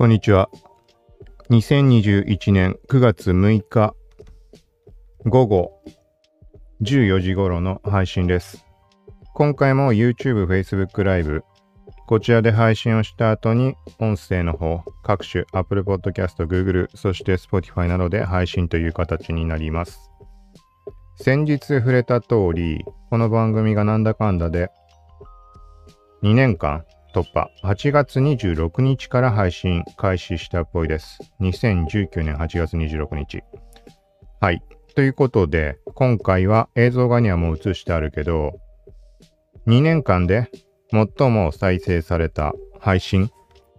こんにちは。2021年9月6日午後14時頃の配信です。今回も YouTube、Facebook ライブ、こちらで配信をした後に音声の方、各種 Apple Podcast、Google、そして Spotify などで配信という形になります。先日触れた通り、この番組がなんだかんだで2年間突破。8月26日から配信開始したっぽいです。2019年8月26日。はい。ということで、今回は映像画にはもう映してあるけど、2年間で最も再生された配信、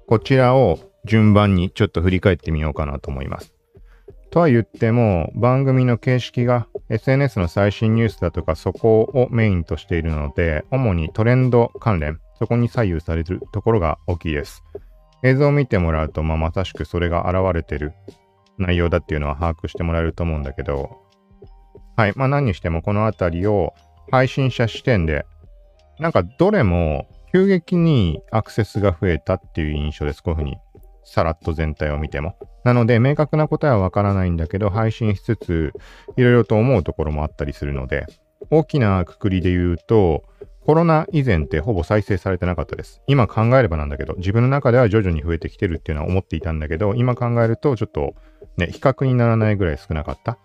こちらを順番にちょっと振り返ってみようかなと思います。とは言っても、番組の形式が SNS の最新ニュースだとかそこをメインとしているので、主にトレンド関連、そこに左右されるところが大きいです。映像を見てもらうと、まあ、まさしくそれが現れてる内容だっていうのは把握してもらえると思うんだけど、はい。まあ何にしてもこのあたりを配信者視点で、なんかどれも急激にアクセスが増えたっていう印象です。こういうふうに。さらっと全体を見ても。なので、明確な答えはわからないんだけど、配信しつつ、いろいろと思うところもあったりするので、大きなくくりで言うと、コロナ以前ってほぼ再生されてなかったです。今考えればなんだけど、自分の中では徐々に増えてきてるっていうのは思っていたんだけど、今考えるとちょっとね、比較にならないぐらい少なかった。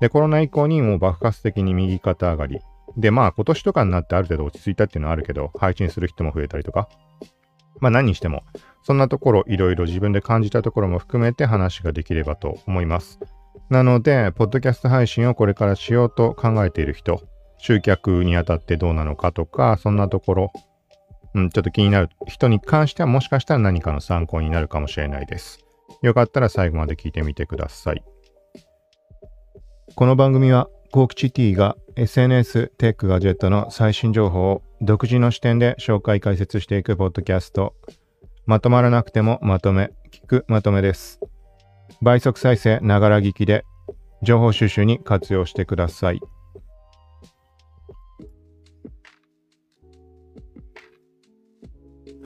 で、コロナ以降にもう爆発的に右肩上がり。で、まあ今年とかになってある程度落ち着いたっていうのはあるけど、配信する人も増えたりとか。まあ何にしても、そんなところいろいろ自分で感じたところも含めて話ができればと思います。なので、ポッドキャスト配信をこれからしようと考えている人、集客にあたってどうなのかとか、そんなところ、うん、ちょっと気になる人に関してはもしかしたら何かの参考になるかもしれないです。よかったら最後まで聞いてみてください。この番組は、コークチ T が SNS、テック、ガジェットの最新情報を独自の視点で紹介解説していくポッドキャスト。まとまらなくてもまとめ、聞くまとめです。倍速再生、ながら聞きで情報収集に活用してください。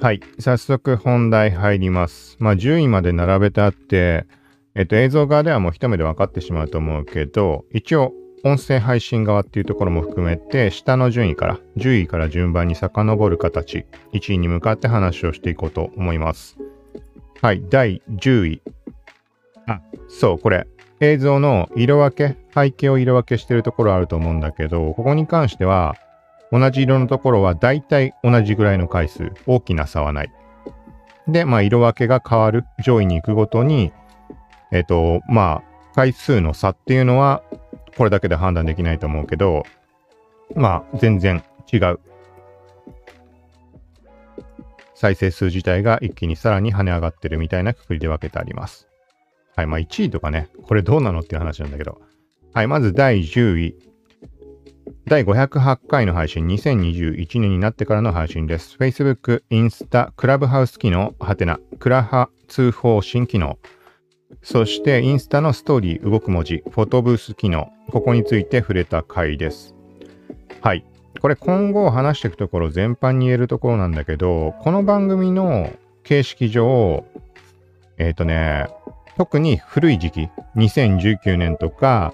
はい。早速本題入ります。まあ、10位まで並べてあって、えっと、映像側ではもう一目で分かってしまうと思うけど、一応、音声配信側っていうところも含めて、下の順位から、10位から順番に遡る形、1位に向かって話をしていこうと思います。はい。第10位。あ、そう、これ。映像の色分け、背景を色分けしてるところあると思うんだけど、ここに関しては、同じ色のところは大体同じぐらいの回数、大きな差はない。で、まあ、色分けが変わる、上位に行くごとに、えっ、と、まあ、回数の差っていうのは、これだけで判断できないと思うけど、まあ、全然違う。再生数自体が一気にさらに跳ね上がってるみたいなくくりで分けてあります。はい、まあ1位とかね、これどうなのっていう話なんだけど。はい、まず第10位。第508回の配信、2021年になってからの配信です。Facebook、インスタ、クラブハウス機能、はてな、クラハ通報新機能、そしてインスタのストーリー動く文字、フォトブース機能、ここについて触れた回です。はい。これ今後話していくところ全般に言えるところなんだけど、この番組の形式上、えっ、ー、とね、特に古い時期、2019年とか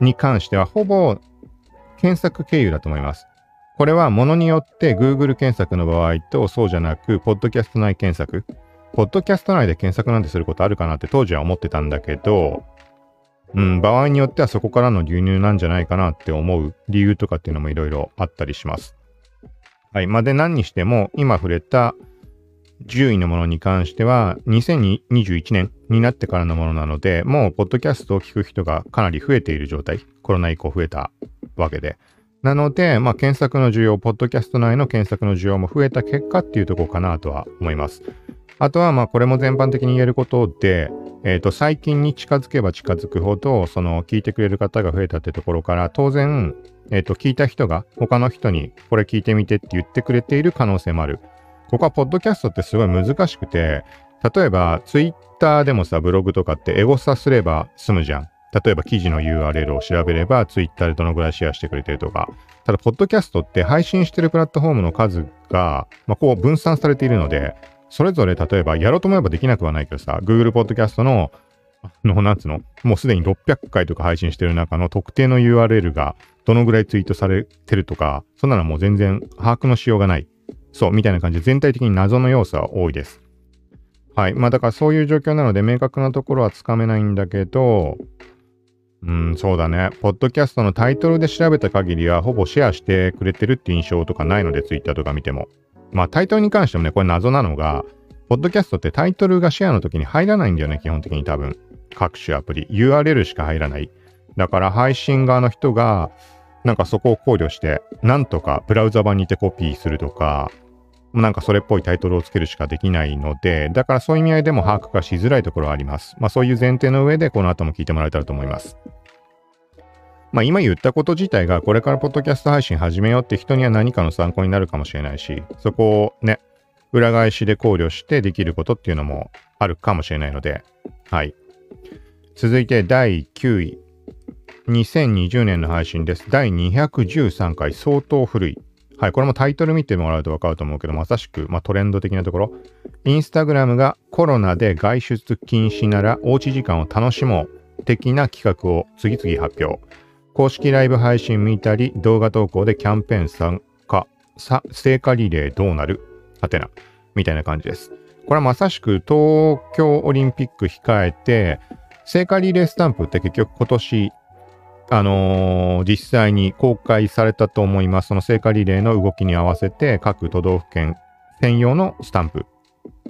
に関してはほぼ検索経由だと思います。これはものによって Google 検索の場合とそうじゃなく、ポッドキャスト内検索。ポッドキャスト内で検索なんてすることあるかなって当時は思ってたんだけど、うん、場合によってはそこからの流入なんじゃないかなって思う理由とかっていうのもいろいろあったりします。はい。まあ、で、何にしても、今触れた10位のものに関しては、2021年になってからのものなので、もう、ポッドキャストを聞く人がかなり増えている状態。コロナ以降増えたわけで。なので、まあ、検索の需要、ポッドキャスト内の検索の需要も増えた結果っていうところかなとは思います。あとは、まあ、これも全般的に言えることで、えっ、ー、と、最近に近づけば近づくほど、その、聞いてくれる方が増えたってところから、当然、えっ、ー、と、聞いた人が他の人に、これ聞いてみてって言ってくれている可能性もある。ここは、ポッドキャストってすごい難しくて、例えば、ツイッターでもさ、ブログとかってエゴサすれば済むじゃん。例えば記事の URL を調べれば Twitter でどのぐらいシェアしてくれてるとか。ただ、ポッドキャストって配信してるプラットフォームの数が、まあ、こう分散されているので、それぞれ例えばやろうと思えばできなくはないけどさ、Google Podcast の、の、なんつうのもうすでに600回とか配信してる中の特定の URL がどのぐらいツイートされてるとか、そんなのもう全然把握のしようがない。そう、みたいな感じで全体的に謎の要素は多いです。はい。まあだからそういう状況なので明確なところはつかめないんだけど、うん、そうだね。ポッドキャストのタイトルで調べた限りは、ほぼシェアしてくれてるって印象とかないので、ツイッターとか見ても。まあ、タイトルに関してもね、これ謎なのが、ポッドキャストってタイトルがシェアの時に入らないんだよね、基本的に多分。各種アプリ。URL しか入らない。だから配信側の人が、なんかそこを考慮して、なんとかブラウザ版にてコピーするとか、なんかそれっぽいタイトルをつけるしかできないので、だからそういう意味合いでも把握がしづらいところはあります。まあそういう前提の上でこの後も聞いてもらえたらと思います。まあ今言ったこと自体がこれからポッドキャスト配信始めようって人には何かの参考になるかもしれないし、そこをね、裏返しで考慮してできることっていうのもあるかもしれないので、はい。続いて第9位。2020年の配信です。第213回、相当古い。はい、これもタイトル見てもらうとわかると思うけど、まさしく、まあ、トレンド的なところ。インスタグラムがコロナで外出禁止ならおうち時間を楽しもう的な企画を次々発表。公式ライブ配信見たり、動画投稿でキャンペーン参加、さ、聖火リレーどうなる？はてな。みたいな感じです。これはまさしく東京オリンピック控えて、聖火リレースタンプって結局今年あのー、実際に公開されたと思います。その聖火リレーの動きに合わせて各都道府県専用のスタンプ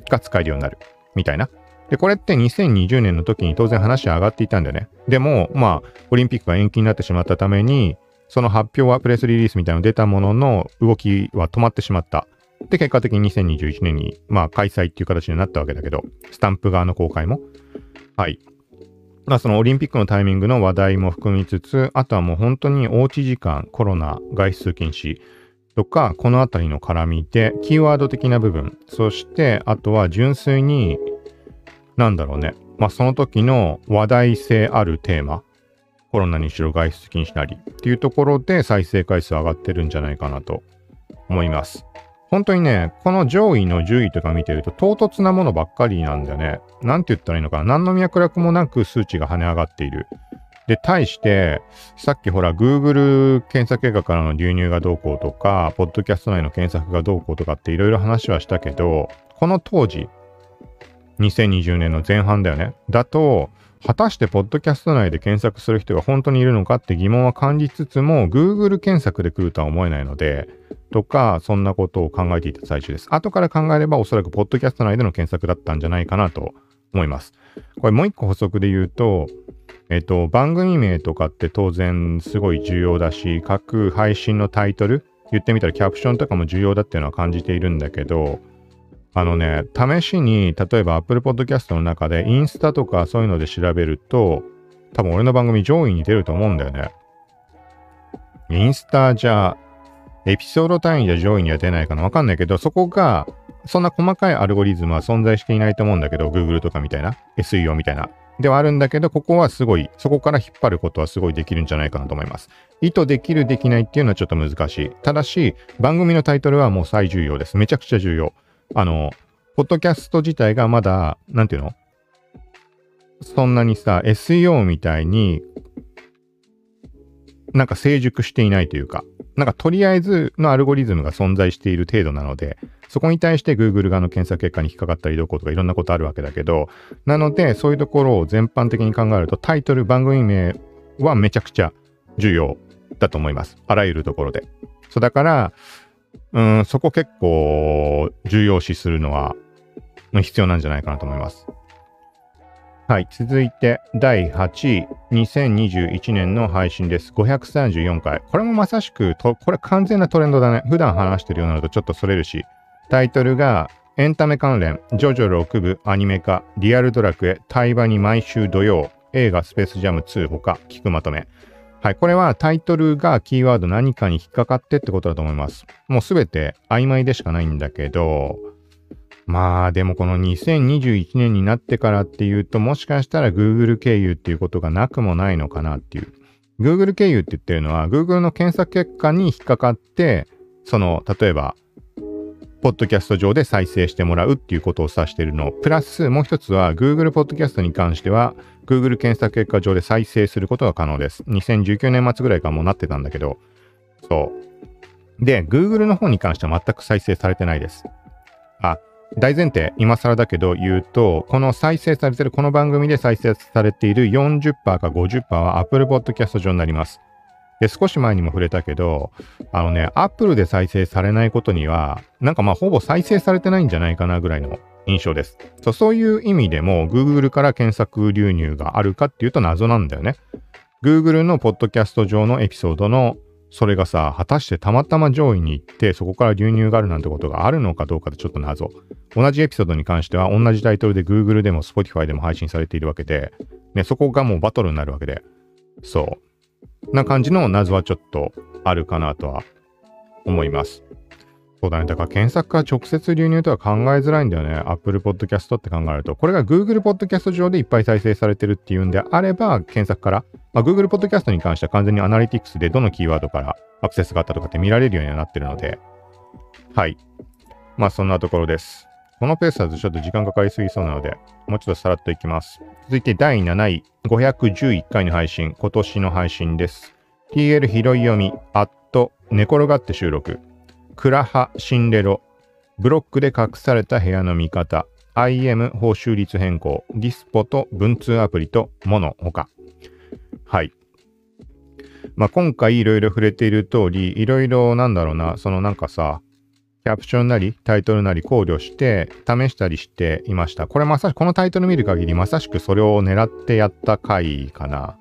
が使えるようになるみたいな。で、これって2020年の時に当然話は上がっていたんだよね。でも、まあ、オリンピックが延期になってしまったために、その発表はプレスリリースみたいなの出たものの動きは止まってしまった。で、結果的に2021年に、まあ、開催っていう形になったわけだけど、スタンプ側の公開も。はい。まあそのオリンピックのタイミングの話題も含みつつ、あとはもう本当におうち時間、コロナ、外出禁止とか、このあたりの絡みで、キーワード的な部分、そしてあとは純粋に、なんだろうね、まあその時の話題性あるテーマ、コロナにしろ外出禁止なりっていうところで再生回数上がってるんじゃないかなと思います。本当にね、この上位の10位とか見てると唐突なものばっかりなんだよね。なんて言ったらいいのかな。何の脈絡もなく数値が跳ね上がっている。で、対して、さっきほら、Google 検索結果からの流入がどうこうとか、ポッドキャスト内の検索がどうこうとかっていろいろ話はしたけど、この当時、2020年の前半だよね。だと、果たしてポッドキャスト内で検索する人が本当にいるのかって疑問は感じつつも、Google 検索で来るとは思えないので、とか、そんなことを考えていた最中です。後から考えればおそらくポッドキャスト内での検索だったんじゃないかなと思います。これもう一個補足で言うと、えっと、番組名とかって当然すごい重要だし、各配信のタイトル、言ってみたらキャプションとかも重要だっていうのは感じているんだけど、あのね、試しに、例えば Apple Podcast の中でインスタとかそういうので調べると、多分俺の番組上位に出ると思うんだよね。インスタじゃエピソード単位で上位には出ないかなわかんないけど、そこが、そんな細かいアルゴリズムは存在していないと思うんだけど、Google とかみたいな、SEO みたいな。ではあるんだけど、ここはすごい、そこから引っ張ることはすごいできるんじゃないかなと思います。意図できる、できないっていうのはちょっと難しい。ただし、番組のタイトルはもう最重要です。めちゃくちゃ重要。あの、ポッドキャスト自体がまだ、なんていうの？そんなにさ、SEO みたいになんか成熟していないというか、なんかとりあえずのアルゴリズムが存在している程度なので、そこに対して Google 側の検索結果に引っかかったりどこうとかいろんなことあるわけだけど、なのでそういうところを全般的に考えるとタイトル、番組名はめちゃくちゃ重要だと思います。あらゆるところで。そうだから、うん、そこ結構重要視するのは必要なんじゃないかなと思います。はい。続いて、第8位、2021年の配信です。534回。これもまさしくと、これ完全なトレンドだね。普段話してるようになるとちょっとそれるし。タイトルが、エンタメ関連、ジョジョ6部アニメ化、リアルドラクエ、対話に毎週土曜、映画スペースジャム2ほか、聞くまとめ。はい。これはタイトルがキーワード何かに引っかかってってことだと思います。もうすべて曖昧でしかないんだけど、まあでもこの2021年になってからっていうともしかしたら Google 経由っていうことがなくもないのかなっていう。Google 経由って言ってるのは Google の検索結果に引っかかってその例えばポッドキャスト上で再生してもらうっていうことを指しているの。プラス、もう一つは Google ポッドキャストに関しては、Google 検索結果上で再生することが可能です。2019年末ぐらいからもうなってたんだけど、そう。で、Google の方に関しては全く再生されてないです。あ、大前提、今更だけど言うと、この再生されてる、この番組で再生されている40%か50%は Apple Podcast 上になります。で、少し前にも触れたけど、あのね、Apple で再生されないことには、なんかまあほぼ再生されてないんじゃないかなぐらいの印象です。そうそういう意味でも Google から検索流入があるかっていうと謎なんだよね。Google のポッドキャスト上のエピソードのそれがさ、果たしてたまたま上位に行って、そこから流入があるなんてことがあるのかどうかでちょっと謎。同じエピソードに関しては、同じタイトルで Google でも Spotify でも配信されているわけで、ね、そこがもうバトルになるわけで、そう。な感じの謎はちょっとあるかなとは思います。そうだね。だから検索から直接流入とは考えづらいんだよね。Apple Podcast って考えると。これが Google Podcast 上でいっぱい再生されてるっていうんであれば、検索から、まあ、Google Podcast に関しては完全にアナリティクスでどのキーワードからアクセスがあったとかって見られるようにはなってるので、はい。まあそんなところです。このペースだとちょっと時間かかりすぎそうなので、もうちょっとさらっといきます。続いて第7位、511回の配信、今年の配信です。TL 拾い読み、アット、寝転がって収録。クラハ・シンレロ、ブロックで隠された部屋の見方、IM 報酬率変更、ディスポと文通アプリとモノ他。はい。まあ、今回いろいろ触れている通り、いろいろなんだろうな、そのなんかさ、キャプションなりタイトルなり考慮して試したりしていました。これまさしくこのタイトル見る限りまさしくそれを狙ってやった回かな。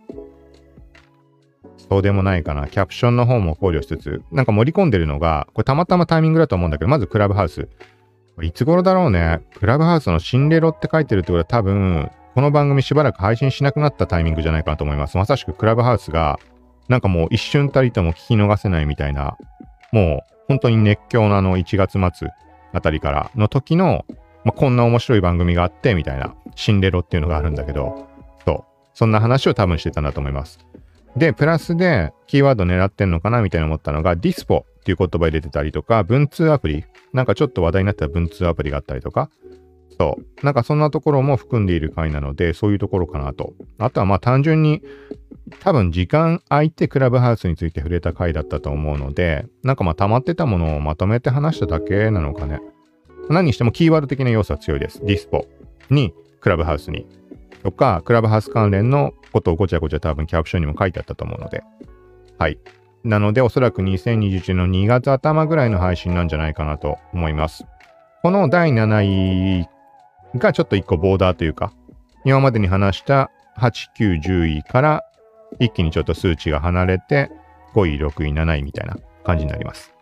そうでもないかな。キャプションの方も考慮しつつ、なんか盛り込んでるのが、これたまたまタイミングだと思うんだけど、まずクラブハウス。いつ頃だろうね。クラブハウスの新レロって書いてるってことは多分、この番組しばらく配信しなくなったタイミングじゃないかなと思います。まさしくクラブハウスが、なんかもう一瞬たりとも聞き逃せないみたいな、もう本当に熱狂なの1月末あたりからの時の、まあ、こんな面白い番組があって、みたいな、シンデロっていうのがあるんだけど、そう。そんな話を多分してたんだと思います。で、プラスでキーワード狙ってんのかなみたいな思ったのが、ディスポっていう言葉入れてたりとか、文通アプリ、なんかちょっと話題になった文通アプリがあったりとか、そう。なんかそんなところも含んでいる回なので、そういうところかなと。あとはまあ単純に、多分時間空いてクラブハウスについて触れた回だったと思うので、なんかまあ溜まってたものをまとめて話しただけなのかね。何にしてもキーワード的な要素は強いです。ディスポに、クラブハウスに。とか、クラブハウス関連のことをごちゃごちゃ多分キャプションにも書いてあったと思うので。はい。なので、おそらく2021の2月頭ぐらいの配信なんじゃないかなと思います。この第7位がちょっと1個ボーダーというか、今までに話した8、9、10位から一気にちょっと数値が離れて、5位、6位、7位みたいな感じになります。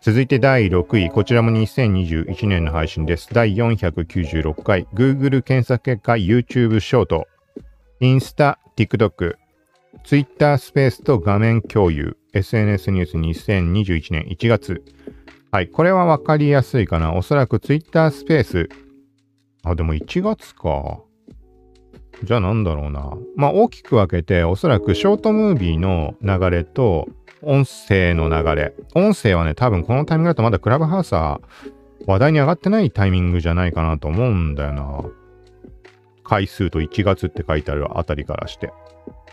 続いて第6位、こちらも2021年の配信です。第496回、Google 検索結果 YouTube ショート、インスタ、TikTok、Twitter スペースと画面共有、SNS ニュース2021年1月。はい、これはわかりやすいかな。おそらく Twitter スペース。あ、でも1月か。じゃあなんだろうな。まあ大きく分けて、おそらくショートムービーの流れと、音声の流れ。音声はね、多分このタイミングだとまだクラブハウスは話題に上がってないタイミングじゃないかなと思うんだよな。回数と1月って書いてあるあたりからして。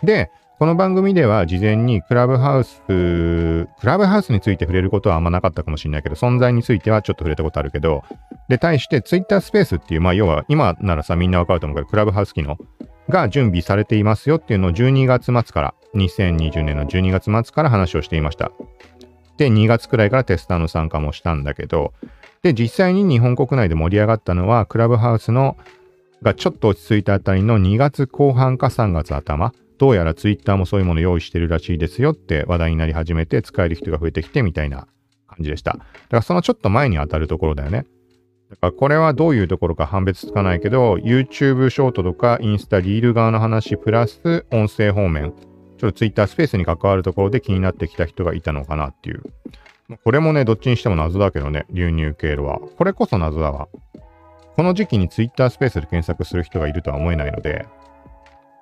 で、この番組では事前にクラブハウス、クラブハウスについて触れることはあんまなかったかもしれないけど、存在についてはちょっと触れたことあるけど、で、対して Twitter スペースっていう、まあ要は今ならさみんなわかると思うけど、クラブハウス機能が準備されていますよっていうのを12月末から、2020年の12月末から話をしていました。で、2月くらいからテスターの参加もしたんだけど、で、実際に日本国内で盛り上がったのは、クラブハウスのがちょっと落ち着いたあたりの2月後半か3月頭、どうやらツイッターもそういうもの用意してるらしいですよって話題になり始めて使える人が増えてきてみたいな感じでした。だからそのちょっと前に当たるところだよね。だからこれはどういうところか判別つかないけど、YouTube ショートとかインスタリール側の話プラス音声方面、ちょっと Twitter スペースに関わるところで気になってきた人がいたのかなっていう。これもね、どっちにしても謎だけどね、流入経路は。これこそ謎だわ。この時期に Twitter スペースで検索する人がいるとは思えないので、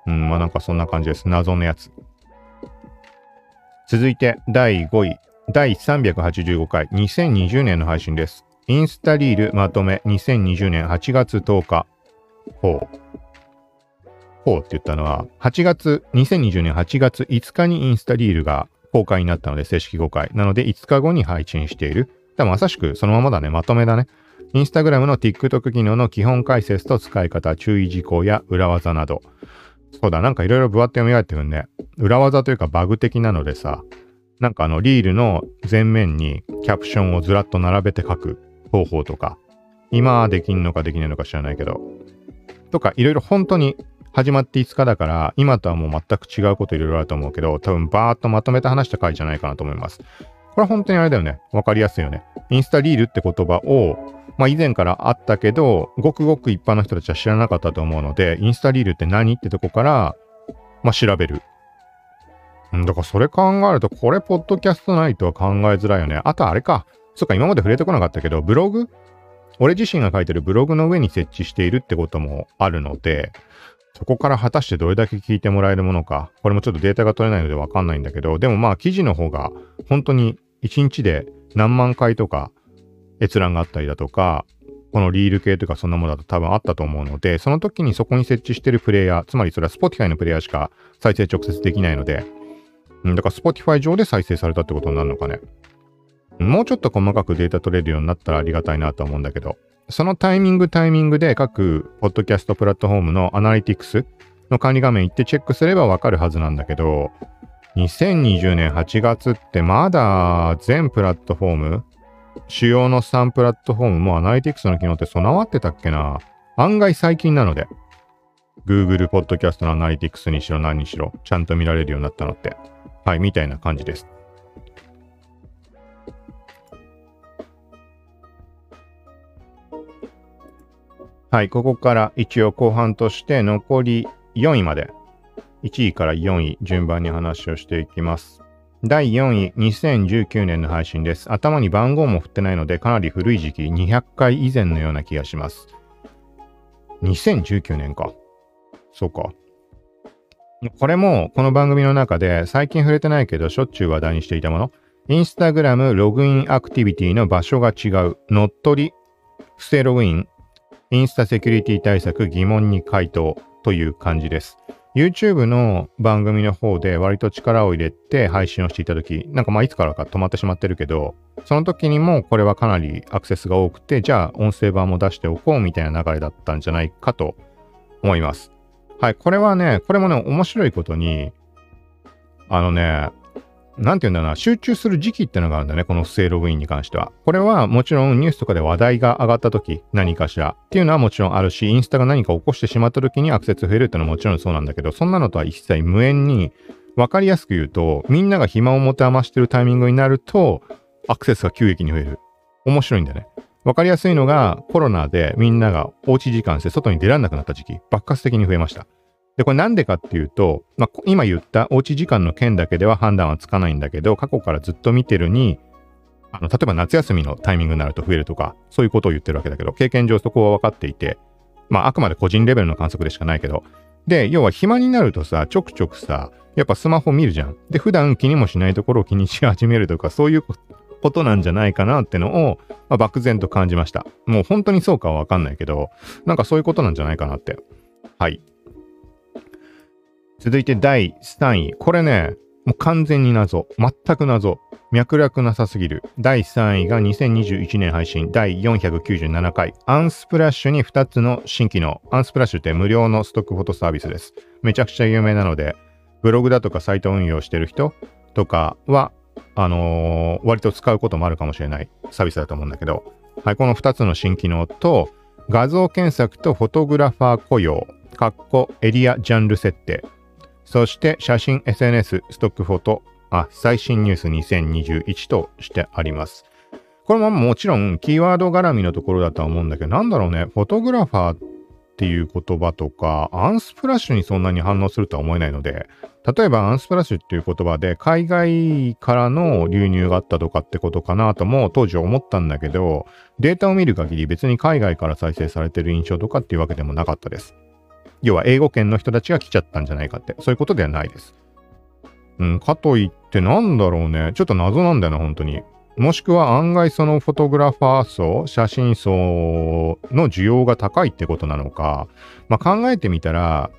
うん、まあなんかそんな感じです。謎のやつ。続いて第5位。第385回2020年の配信です。インスタリールまとめ2020年8月10日。ほう。ほうって言ったのは、8月、2020年8月5日にインスタリールが公開になったので、正式公開。なので、5日後に配信している。多分まさしくそのままだね、まとめだね。インスタグラムの TikTok 機能の基本解説と使い方、注意事項や裏技など。そうだ、なんかいろいろぶわって読み上げてくんね。裏技というかバグ的なのでさ、なんかあのリールの前面にキャプションをずらっと並べて書く方法とか、今できんのかできないのか知らないけど、とかいろいろ本当に始まって5日だから、今とはもう全く違うこといろいろあると思うけど、多分バーっとまとめて話した回じゃないかなと思います。これは本当にあれだよね。わかりやすいよね。インスタリールって言葉を、まあ以前からあったけど、ごくごく一般の人たちは知らなかったと思うので、インスタリールって何ってとこから、まあ調べる。んだからそれ考えると、これ、ポッドキャストないとは考えづらいよね。あとあれか。そっか、今まで触れてこなかったけど、ブログ？俺自身が書いてるブログの上に設置しているってこともあるので、そこから果たしてどれだけ聞いてもらえるものか、これもちょっとデータが取れないのでわかんないんだけど、でもまあ記事の方が本当に1日で何万回とか閲覧があったりだとか、このリール系とかそんなものだと多分あったと思うので、その時にそこに設置してるプレイヤー、つまりそれは Spotify のプレイヤーしか再生直接できないので、だから Spotify 上で再生されたってことになるのかね。もうちょっと細かくデータ取れるようになったらありがたいなと思うんだけど、そのタイミングタイミングで各ポッドキャストプラットフォームのアナリティクスの管理画面行ってチェックすればわかるはずなんだけど、2020年8月ってまだ全プラットフォーム、主要の3プラットフォームもアナリティクスの機能って備わってたっけな案外最近なので、Google ポッドキャストのアナリティクスにしろ何にしろ、ちゃんと見られるようになったのって。はい、みたいな感じです。はい、ここから一応後半として残り4位まで、1位から4位順番に話をしていきます。第4位、2019年の配信です。頭に番号も振ってないので、かなり古い時期、200回以前のような気がします。2019年か。そうか。これも、この番組の中で、最近触れてないけど、しょっちゅう話題にしていたもの。インスタグラムログインアクティビティの場所が違う。乗っ取り、不正ログイン、インスタセキュリティ対策疑問に回答という感じです。YouTube の番組の方で割と力を入れて配信をしていた時、なんかまあいつからか止まってしまってるけど、その時にもこれはかなりアクセスが多くて、じゃあ音声版も出しておこうみたいな流れだったんじゃないかと思います。はい、これはね、これもね、面白いことに、あのね、なんて言うんだろうな、集中する時期ってのがあるんだね、この不正ログインに関しては。これはもちろんニュースとかで話題が上がった時、何かしらっていうのはもちろんあるし、インスタが何か起こしてしまった時にアクセス増えるってのはもちろんそうなんだけど、そんなのとは一切無縁に、わかりやすく言うと、みんなが暇を持て余してるタイミングになると、アクセスが急激に増える。面白いんだよね。わかりやすいのが、コロナでみんながおうち時間して外に出られなくなった時期、爆発的に増えました。で、これなんでかっていうと、まあ、今言ったおうち時間の件だけでは判断はつかないんだけど、過去からずっと見てるに、あの、例えば夏休みのタイミングになると増えるとか、そういうことを言ってるわけだけど、経験上そこは分かっていて、まあ、あくまで個人レベルの観測でしかないけど、で、要は暇になるとさ、ちょくちょくさ、やっぱスマホ見るじゃん。で、普段気にもしないところを気にし始めるとか、そういうことなんじゃないかなってのを、まあ、漠然と感じました。もう本当にそうかはわかんないけど、なんかそういうことなんじゃないかなって。はい。続いて第3位。これね、もう完全に謎。全く謎。脈絡なさすぎる。第3位が2021年配信第497回。アンスプラッシュに2つの新機能。アンスプラッシュって無料のストックフォトサービスです。めちゃくちゃ有名なので、ブログだとかサイト運用してる人とかは、あのー、割と使うこともあるかもしれないサービスだと思うんだけど、はい、この2つの新機能と、画像検索とフォトグラファー雇用、カッコエリアジャンル設定そして写真 SNS ストックフォトあ最新ニュース2021としてあります。これももちろんキーワード絡みのところだとは思うんだけど、なんだろうね、フォトグラファーっていう言葉とか、アンスプラッシュにそんなに反応するとは思えないので、例えばアンスプラッシュっていう言葉で海外からの流入があったとかってことかなとも当時思ったんだけど、データを見る限り別に海外から再生されてる印象とかっていうわけでもなかったです。要は英語圏の人たちが来ちゃったんじゃないかって、そういうことではないです。うん、かといってなんだろうね。ちょっと謎なんだよな、本当に。もしくは案外そのフォトグラファー層、写真層の需要が高いってことなのか、まあ、考えてみたら、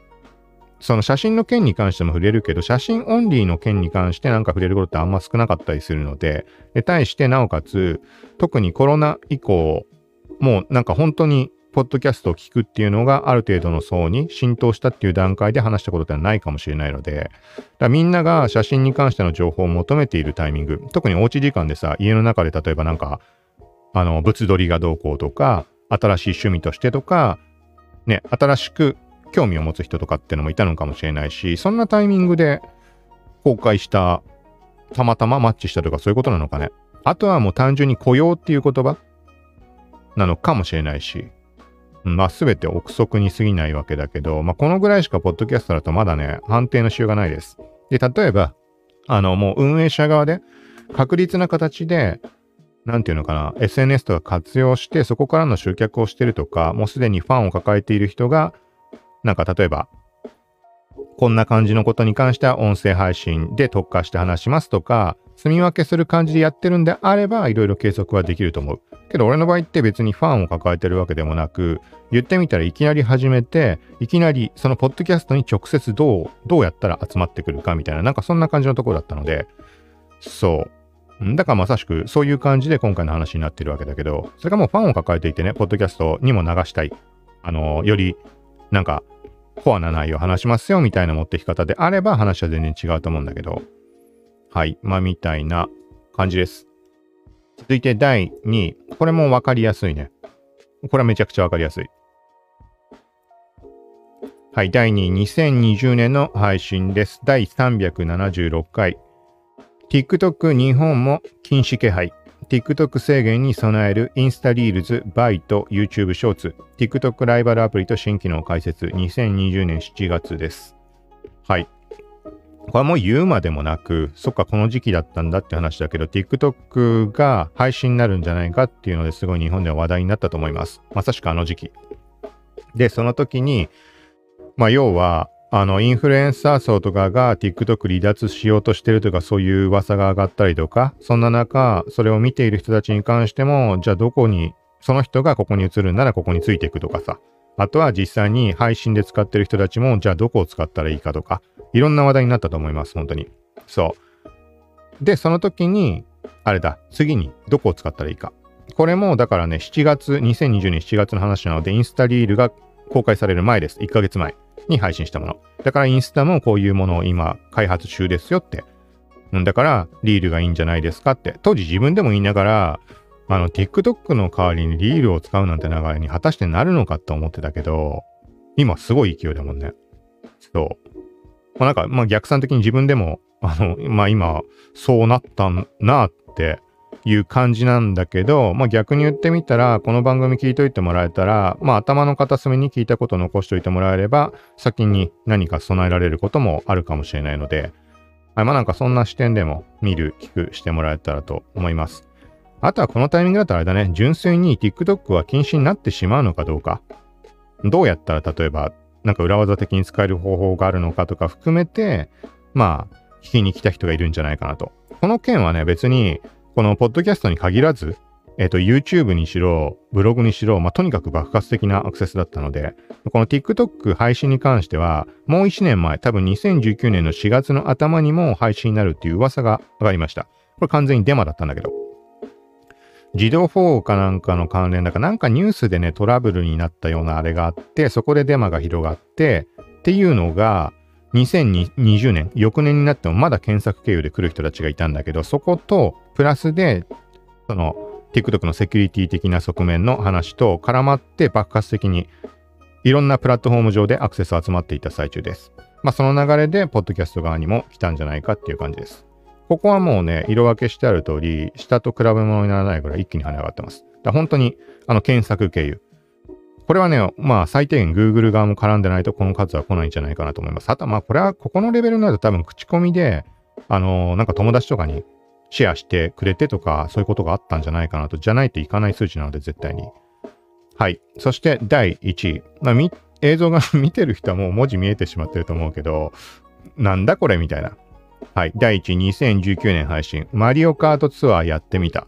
その写真の件に関しても触れるけど、写真オンリーの件に関してなんか触れることってあんま少なかったりするので、で、対してなおかつ、特にコロナ以降、もうなんか本当にポッドキャストを聞くっていうのがある程度の層に浸透したっていう段階で話したことってないかもしれないので、だみんなが写真に関しての情報を求めているタイミング、特におうち時間でさ、家の中で例えばなんか、あの、物撮りがどうこうとか、新しい趣味としてとか、ね、新しく興味を持つ人とかってのもいたのかもしれないし、そんなタイミングで公開した、たまたまマッチしたとかそういうことなのかね。あとはもう単純に雇用っていう言葉なのかもしれないし、まあ全て憶測に過ぎないわけだけど、まあこのぐらいしかポッドキャストだとまだね、判定のしようがないです。で、例えば、あのもう運営者側で確実な形で、なんていうのかな、SNS とか活用して、そこからの集客をしてるとか、もうすでにファンを抱えている人が、なんか例えば、こんな感じのことに関しては音声配信で特化して話しますとか、住み分けする感じでやってるんであれば、いろいろ計測はできると思う。けど俺の場合って別にファンを抱えてるわけでもなく、言ってみたらいきなり始めて、いきなりそのポッドキャストに直接どう、どうやったら集まってくるかみたいな、なんかそんな感じのところだったので、そう。だからまさしくそういう感じで今回の話になってるわけだけど、それがもうファンを抱えていてね、ポッドキャストにも流したい。あの、よりなんかコアな内容を話しますよみたいな持ってき方であれば話は全然違うと思うんだけど、はい。まあ、みたいな感じです。続いて第2位。これもわかりやすいね。これはめちゃくちゃわかりやすい。はい。第2位、2020年の配信です。第376回。TikTok 日本も禁止気配。TikTok 制限に備えるインスタリールズ、バイト、YouTube ショーツ、TikTok ライバルアプリと新機能開設、2020年7月です。はい。これはもう言うまでもなく、そっか、この時期だったんだって話だけど、TikTok が配信になるんじゃないかっていうのですごい日本では話題になったと思います。まさしくあの時期。で、その時に、まあ要は、あの、インフルエンサー層とかが TikTok 離脱しようとしてるとか、そういう噂が上がったりとか、そんな中、それを見ている人たちに関しても、じゃあどこに、その人がここに移るんならここについていくとかさ、あとは実際に配信で使ってる人たちも、じゃあどこを使ったらいいかとか、いろんな話題になったと思います、本当に。そう。で、その時に、あれだ、次にどこを使ったらいいか。これも、だからね、7月、2020年7月の話なので、インスタリールが公開される前です。1ヶ月前に配信したもの。だからインスタもこういうものを今開発中ですよって。だから、リールがいいんじゃないですかって。当時自分でも言いながら、あの、TikTok の代わりにリールを使うなんて流れに果たしてなるのかって思ってたけど、今すごい勢いだもんね。そう。まあ、なんか、まあ逆算的に自分でも、あの、まあ今、そうなったなっていう感じなんだけど、まあ逆に言ってみたら、この番組聞いといてもらえたら、まあ頭の片隅に聞いたことを残しておいてもらえれば、先に何か備えられることもあるかもしれないので、まあなんかそんな視点でも見る、聞くしてもらえたらと思います。あとはこのタイミングだったらあれだね、純粋に TikTok は禁止になってしまうのかどうか。どうやったら例えば、なんか裏技的に使える方法があるのかとか含めて、まあ、聞きに来た人がいるんじゃないかなと。この件はね、別に、このポッドキャストに限らず、えっ、ー、と、YouTube にしろ、ブログにしろ、まあ、とにかく爆発的なアクセスだったので、この TikTok 配信に関しては、もう1年前、多分2019年の4月の頭にも配信になるっていう噂が上がりました。これ完全にデマだったんだけど。自動法かなんかの関連だか、なんかニュースでね、トラブルになったようなあれがあって、そこでデマが広がって、っていうのが、2020年、翌年になってもまだ検索経由で来る人たちがいたんだけど、そこと、プラスで、その、TikTok のセキュリティ的な側面の話と絡まって爆発的にいろんなプラットフォーム上でアクセス集まっていた最中です。まあその流れで、ポッドキャスト側にも来たんじゃないかっていう感じです。ここはもうね、色分けしてある通り、下と比べ物にならないぐらい一気に跳ね上がってます。だ本当に、あの、検索経由。これはね、まあ、最低限 Google 側も絡んでないとこの数は来ないんじゃないかなと思います。あとまあ、これは、ここのレベルになると多分口コミで、あのー、なんか友達とかにシェアしてくれてとか、そういうことがあったんじゃないかなと。じゃないといかない数値なので、絶対に。はい。そして第1位。まあ、映像が 見てる人はもう文字見えてしまってると思うけど、なんだこれみたいな。はい。第1、2019年配信。マリオカートツアーやってみた。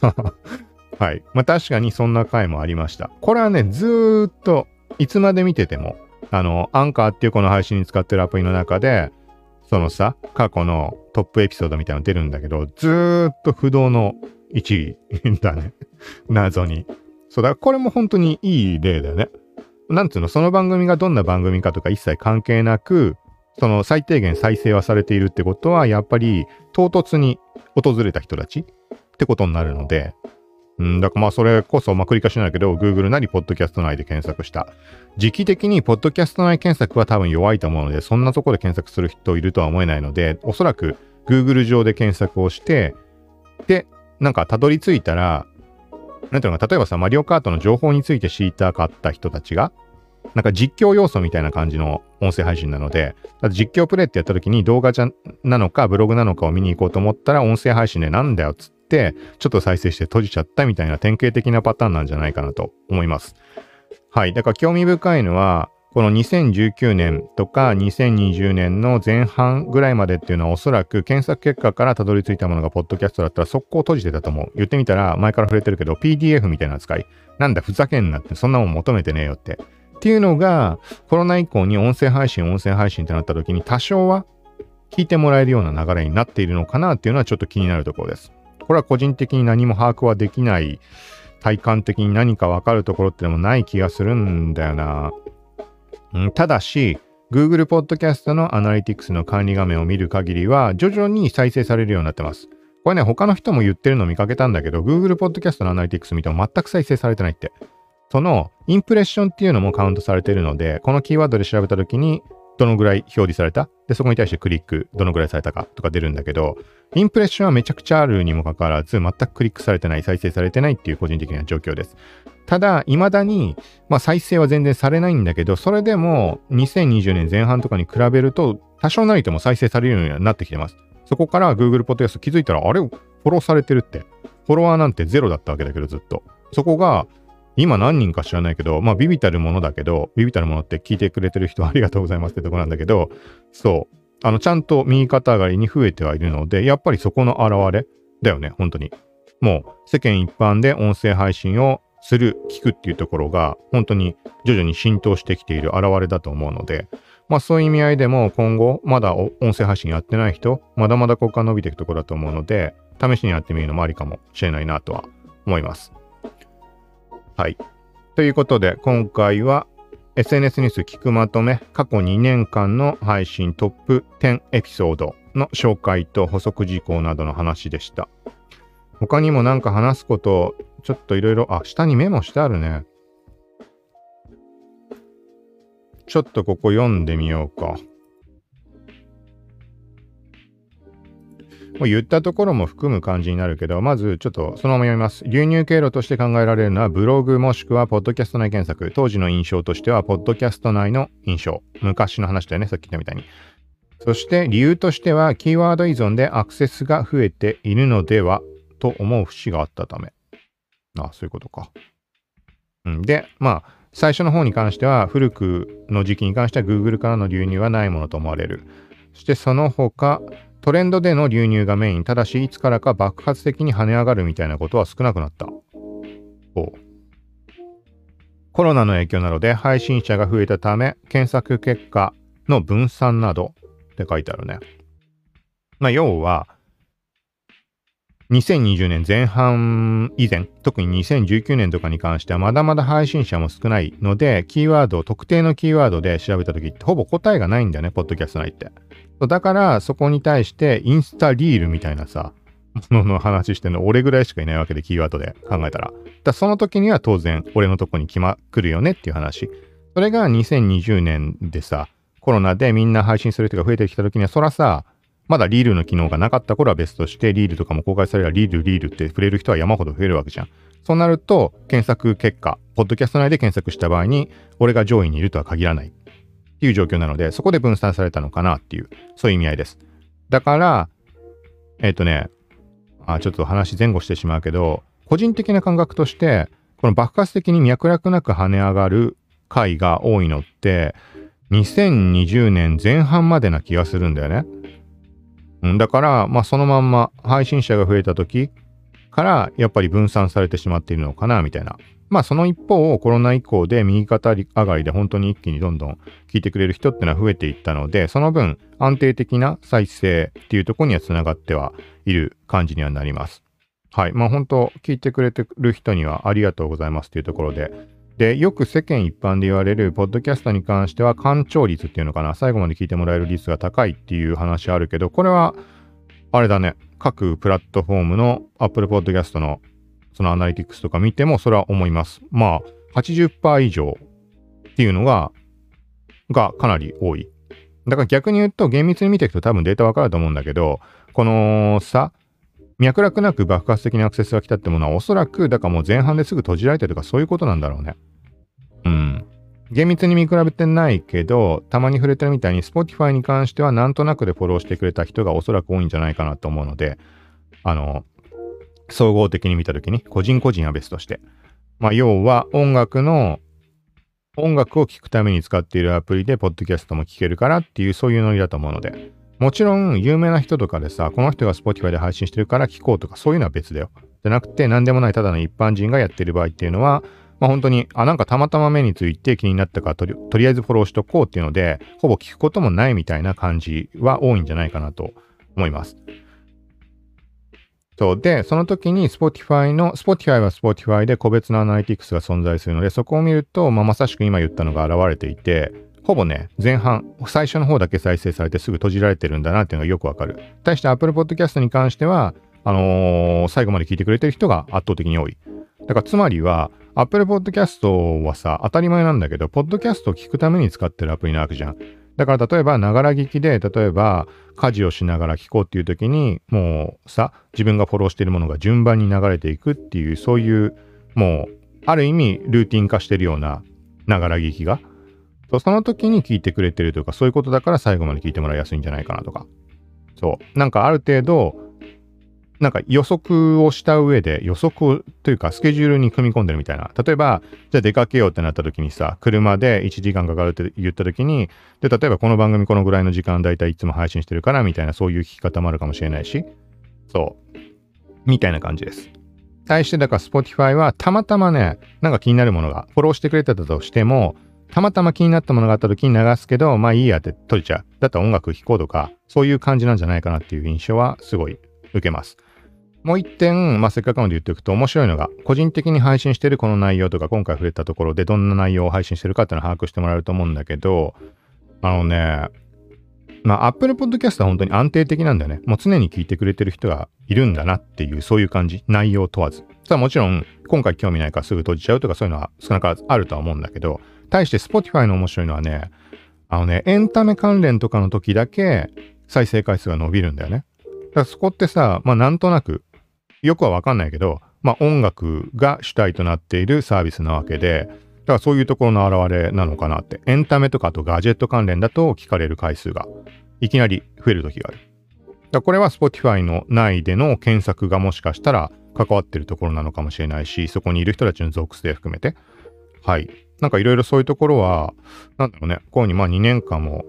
はい。まあ確かにそんな回もありました。これはね、ずーっと、いつまで見てても、あの、アンカーっていうこの配信に使ってるアプリの中で、そのさ、過去のトップエピソードみたいなの出るんだけど、ずーっと不動の1位 だね。謎に。そうだ、これも本当にいい例だよね。なんつうの、その番組がどんな番組かとか一切関係なく、その最低限再生はされているってことは、やっぱり唐突に訪れた人たちってことになるので、うん、だからまあそれこそ、まあ繰り返しなんだけど、Google なり、ポッドキャスト内で検索した。時期的に、ポッドキャスト内検索は多分弱いと思うので、そんなとこで検索する人いるとは思えないので、おそらく Google 上で検索をして、で、なんかたどり着いたら、なんていうのか、例えばさ、マリオカートの情報について知りたかった人たちが、なんか実況要素みたいな感じの音声配信なので、実況プレイってやった時に動画じゃなのかブログなのかを見に行こうと思ったら音声配信でなんだよっつって、ちょっと再生して閉じちゃったみたいな典型的なパターンなんじゃないかなと思います。はい。だから興味深いのは、この2019年とか2020年の前半ぐらいまでっていうのはおそらく検索結果からたどり着いたものがポッドキャストだったら速攻閉じてたと思う。言ってみたら前から触れてるけど PDF みたいな扱い。なんだふざけんなってそんなもん求めてねえよって。っていうのがコロナ以降に音声配信音声配信ってなった時に多少は聞いてもらえるような流れになっているのかなっていうのはちょっと気になるところです。これは個人的に何も把握はできない体感的に何かわかるところってのもない気がするんだよな。うん、ただし、Google Podcast のアナリティクスの管理画面を見る限りは、徐々に再生されるようになってます。これね、他の人も言ってるの見かけたんだけど、Google Podcast のアナリティクス見ても全く再生されてないって。そのインプレッションっていうのもカウントされているので、このキーワードで調べた時に、どのぐらい表示された？で、そこに対してクリック、どのぐらいされたかとか出るんだけど、インプレッションはめちゃくちゃあるにもかかわらず、全くクリックされてない、再生されてないっていう個人的な状況です。ただ、未だに、まあ再生は全然されないんだけど、それでも2020年前半とかに比べると、多少なりとも再生されるようになってきてます。そこから Google Podcast 気づいたら、あれ、フォローされてるって。フォロワーなんてゼロだったわけだけど、ずっと。そこが、今何人か知らないけど、まあビビたるものだけど、ビビたるものって聞いてくれてる人ありがとうございますってとこなんだけど、そう。あの、ちゃんと右肩上がりに増えてはいるので、やっぱりそこの表れだよね、本当に。もう世間一般で音声配信をする、聞くっていうところが、本当に徐々に浸透してきている表れだと思うので、まあそういう意味合いでも今後、まだ音声配信やってない人、まだまだここから伸びていくところだと思うので、試しにやってみるのもありかもしれないなとは思います。はい。ということで、今回は SNS ニュース聞くまとめ、過去2年間の配信トップ10エピソードの紹介と補足事項などの話でした。他にもなんか話すこと、ちょっといろいろ、あ、下にメモしてあるね。ちょっとここ読んでみようか。もう言ったところも含む感じになるけど、まずちょっとそのまま読みます。流入経路として考えられるのはブログもしくはポッドキャスト内検索。当時の印象としては、ポッドキャスト内の印象。昔の話だよね、さっき言ったみたいに。そして理由としては、キーワード依存でアクセスが増えているのではと思う節があったため。あそういうことか。うん、で、まあ、最初の方に関しては、古くの時期に関しては Google からの流入はないものと思われる。そしてその他、トレンドでの流入がメイン。ただし、いつからか爆発的に跳ね上がるみたいなことは少なくなった。コロナの影響などで配信者が増えたため、検索結果の分散などって書いてあるね。まあ、要は、2020年前半以前、特に2019年とかに関してはまだまだ配信者も少ないので、キーワードを、特定のキーワードで調べた時ってほぼ答えがないんだよね、ポッドキャスト内って。だからそこに対してインスタリールみたいなさ、ものの話してるの俺ぐらいしかいないわけでキーワードで考えたら。だその時には当然俺のとこに来まくるよねっていう話。それが2020年でさ、コロナでみんな配信する人が増えてきた時には、そらさ、まだリールの機能がなかった頃は別として、リールとかも公開されればリール、リールって触れる人は山ほど増えるわけじゃん。そうなると、検索結果、ポッドキャスト内で検索した場合に、俺が上位にいるとは限らない。っていう状況なので、そこで分散されたのかなっていう、そういう意味合いです。だから、えっ、ー、とね、あ、ちょっと話前後してしまうけど、個人的な感覚として、この爆発的に脈絡なく跳ね上がる回が多いのって、2020年前半までな気がするんだよね。うん、だから、まあそのまんま配信者が増えた時からやっぱり分散されてしまっているのかなみたいな。まあその一方、コロナ以降で右肩上がりで本当に一気にどんどん聞いてくれる人ってのは増えていったので、その分安定的な再生っていうところにはつながってはいる感じにはなります。はい。まあ本当、聞いてくれてる人にはありがとうございますっていうところで、で、よく世間一般で言われる、ポッドキャストに関しては、干潮率っていうのかな、最後まで聞いてもらえる率が高いっていう話あるけど、これは、あれだね、各プラットフォームの Apple Podcast のそのアナリティクスとか見ても、それは思います。まあ、80%以上っていうのが、がかなり多い。だから逆に言うと、厳密に見ていくと多分データわかると思うんだけど、このさ、脈絡なく爆発的にアクセスが来たってものはおそらく、だからもう前半ですぐ閉じられてとかそういうことなんだろうね。うん。厳密に見比べてないけど、たまに触れてるみたいに Spotify に関してはなんとなくでフォローしてくれた人がおそらく多いんじゃないかなと思うので、あの、総合的に見たときに、個人個人は別として。まあ、要は音楽の、音楽を聴くために使っているアプリで、ポッドキャストも聴けるからっていう、そういうノリだと思うので。もちろん、有名な人とかでさ、この人が Spotify で配信してるから聴こうとか、そういうのは別だよ。じゃなくて、何でもないただの一般人がやってる場合っていうのは、まあ本当に、あ、なんかたまたま目について気になったからとり、とりあえずフォローしとこうっていうので、ほぼ聞くこともないみたいな感じは多いんじゃないかなと思います。そう。で、その時に Spotify の、Spotify は Spotify で個別のアナリティクスが存在するので、そこを見ると、まあ、まさしく今言ったのが現れていて、ほぼね、前半、最初の方だけ再生されてすぐ閉じられてるんだなっていうのがよくわかる。対して Apple Podcast に関しては、あのー、最後まで聞いてくれてる人が圧倒的に多い。だからつまりは、Apple Podcast はさ、当たり前なんだけど、ポッドキャストを聞くために使ってるアプリなわけじゃん。だから例えば、ながら聞きで、例えば、家事をしながら聞こうっていう時に、もうさ、自分がフォローしているものが順番に流れていくっていう、そういう、もう、ある意味、ルーティン化してるような、ながら聞きが。その時に聞いてくれてるというか、そういうことだから最後まで聞いてもらいやすいんじゃないかなとか。そう。なんかある程度、なんか予測をした上で、予測というかスケジュールに組み込んでるみたいな。例えば、じゃあ出かけようってなった時にさ、車で1時間かかるって言った時に、で、例えばこの番組このぐらいの時間だいたいいつも配信してるからみたいなそういう聞き方もあるかもしれないし、そう。みたいな感じです。対してだから Spotify はたまたまね、なんか気になるものが、フォローしてくれてたとしても、たまたま気になったものがあった時に流すけど、まあいいやって閉じちゃう。だったら音楽聴こうとか、そういう感じなんじゃないかなっていう印象はすごい受けます。もう一点、まあ、せっかくなので言っておくと面白いのが、個人的に配信してるこの内容とか、今回触れたところでどんな内容を配信してるかっていうのを把握してもらえると思うんだけど、あのね、まあ、Apple Podcast は本当に安定的なんだよね。もう常に聞いてくれてる人がいるんだなっていう、そういう感じ。内容問わず。さあもちろん、今回興味ないからすぐ閉じちゃうとかそういうのは少なからずあるとは思うんだけど、対して Spotify の面白いのはね、あのね、エンタメ関連とかの時だけ再生回数が伸びるんだよね。だからそこってさ、まあなんとなくよくはわかんないけど、まあ音楽が主体となっているサービスなわけで、だからそういうところの表れなのかなって。エンタメとかあとガジェット関連だと聞かれる回数がいきなり増える時がある。だこれは Spotify の内での検索がもしかしたら関わってるところなのかもしれないし、そこにいる人たちの属性含めて。はい。なんかいろいろそういうところは、なんだろうね、こういう風にまあ2年間も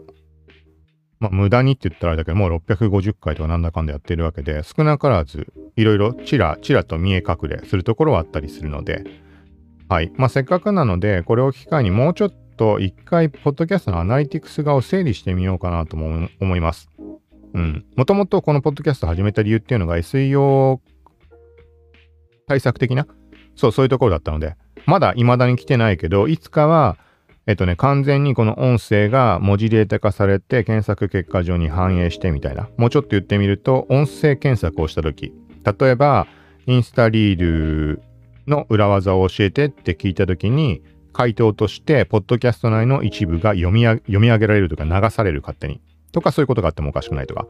まあ、無駄にって言ったらあれだけど、もう650回とかなんだかんだやってるわけで、少なからず、いろいろちらちらと見え隠れするところはあったりするので、はい。まあ、せっかくなので、これを機会にもうちょっと一回、ポッドキャストのアナリティクス側を整理してみようかなとも思います。うん。もともとこのポッドキャスト始めた理由っていうのが SEO 対策的な、そう、そういうところだったので、まだ未だに来てないけど、いつかはえっとね、完全にこの音声が文字データ化されて検索結果上に反映してみたいな。もうちょっと言ってみると、音声検索をしたとき、例えば、インスタリールの裏技を教えてって聞いたときに、回答として、ポッドキャスト内の一部が読み読み上げられるとか流される勝手に。とかそういうことがあってもおかしくないとか。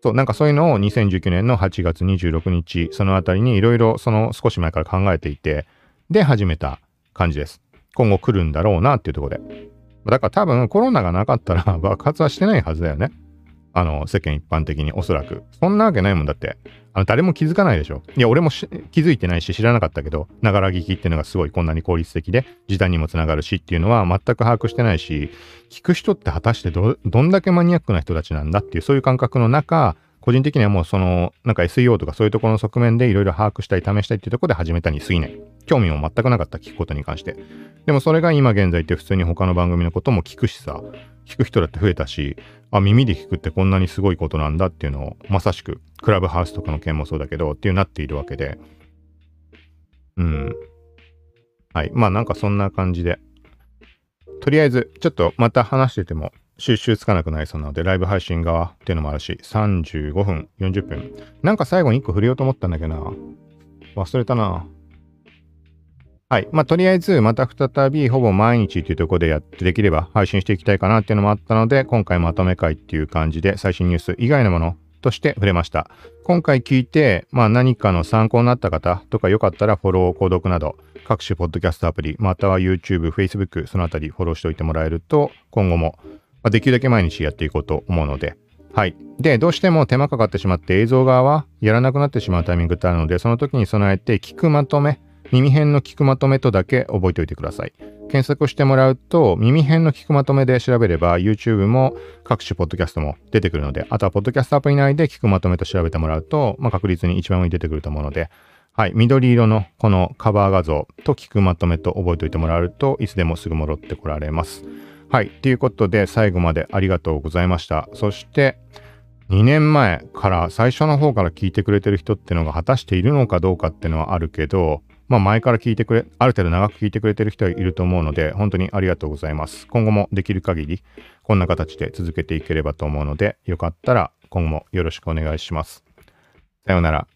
そう、なんかそういうのを2019年の8月26日、そのあたりにいろいろその少し前から考えていて、で始めた感じです。今後来るんだろうなっていうところで。だから多分コロナがなかったら 爆発はしてないはずだよね。あの、世間一般的におそらく。そんなわけないもんだって。あの、誰も気づかないでしょ。いや、俺も気づいてないし知らなかったけど、ながら聞きっていうのがすごいこんなに効率的で、時短にもつながるしっていうのは全く把握してないし、聞く人って果たしてど、どんだけマニアックな人たちなんだっていう、そういう感覚の中、個人的にはもうその、なんか SEO とかそういうところの側面でいろいろ把握したい、試したいっていうところで始めたに過ぎない。興味も全くなかった、聞くことに関して。でもそれが今現在って普通に他の番組のことも聞くしさ、聞く人だって増えたし、あ、耳で聞くってこんなにすごいことなんだっていうのを、まさしく、クラブハウスとかの件もそうだけど、っていうなっているわけで、うん。はい。まあなんかそんな感じで、とりあえず、ちょっとまた話してても収集つかなくなりそうなので、ライブ配信側っていうのもあるし、35分、40分。なんか最後に1個触れようと思ったんだけどな。忘れたな。はい。まあ、とりあえず、また再び、ほぼ毎日っていうところでやってできれば配信していきたいかなっていうのもあったので、今回まとめ会っていう感じで、最新ニュース以外のものとして触れました。今回聞いて、まあ、何かの参考になった方とかよかったらフォロー、購読など、各種ポッドキャストアプリ、または YouTube、Facebook、そのあたりフォローしておいてもらえると、今後も、まできるだけ毎日やっていこうと思うので、はい。で、どうしても手間かかってしまって映像側はやらなくなってしまうタイミングってあるので、その時に備えて聞くまとめ、耳辺の聞くまとめとだけ覚えておいてください。検索してもらうと、耳辺の聞くまとめで調べれば、YouTube も各種ポッドキャストも出てくるので、あとはポッドキャストアプリ内で聞くまとめと調べてもらうと、まあ、確実に一番上に出てくると思うので、はい、緑色のこのカバー画像と聞くまとめと覚えておいてもらうといつでもすぐ戻ってこられます。はい、ということで最後までありがとうございました。そして2年前から最初の方から聞いてくれてる人ってのが果たしているのかどうかってのはあるけど、まあ前から聞いてくれ、ある程度長く聞いてくれてる人はいると思うので、本当にありがとうございます。今後もできる限りこんな形で続けていければと思うので、よかったら今後もよろしくお願いします。さようなら。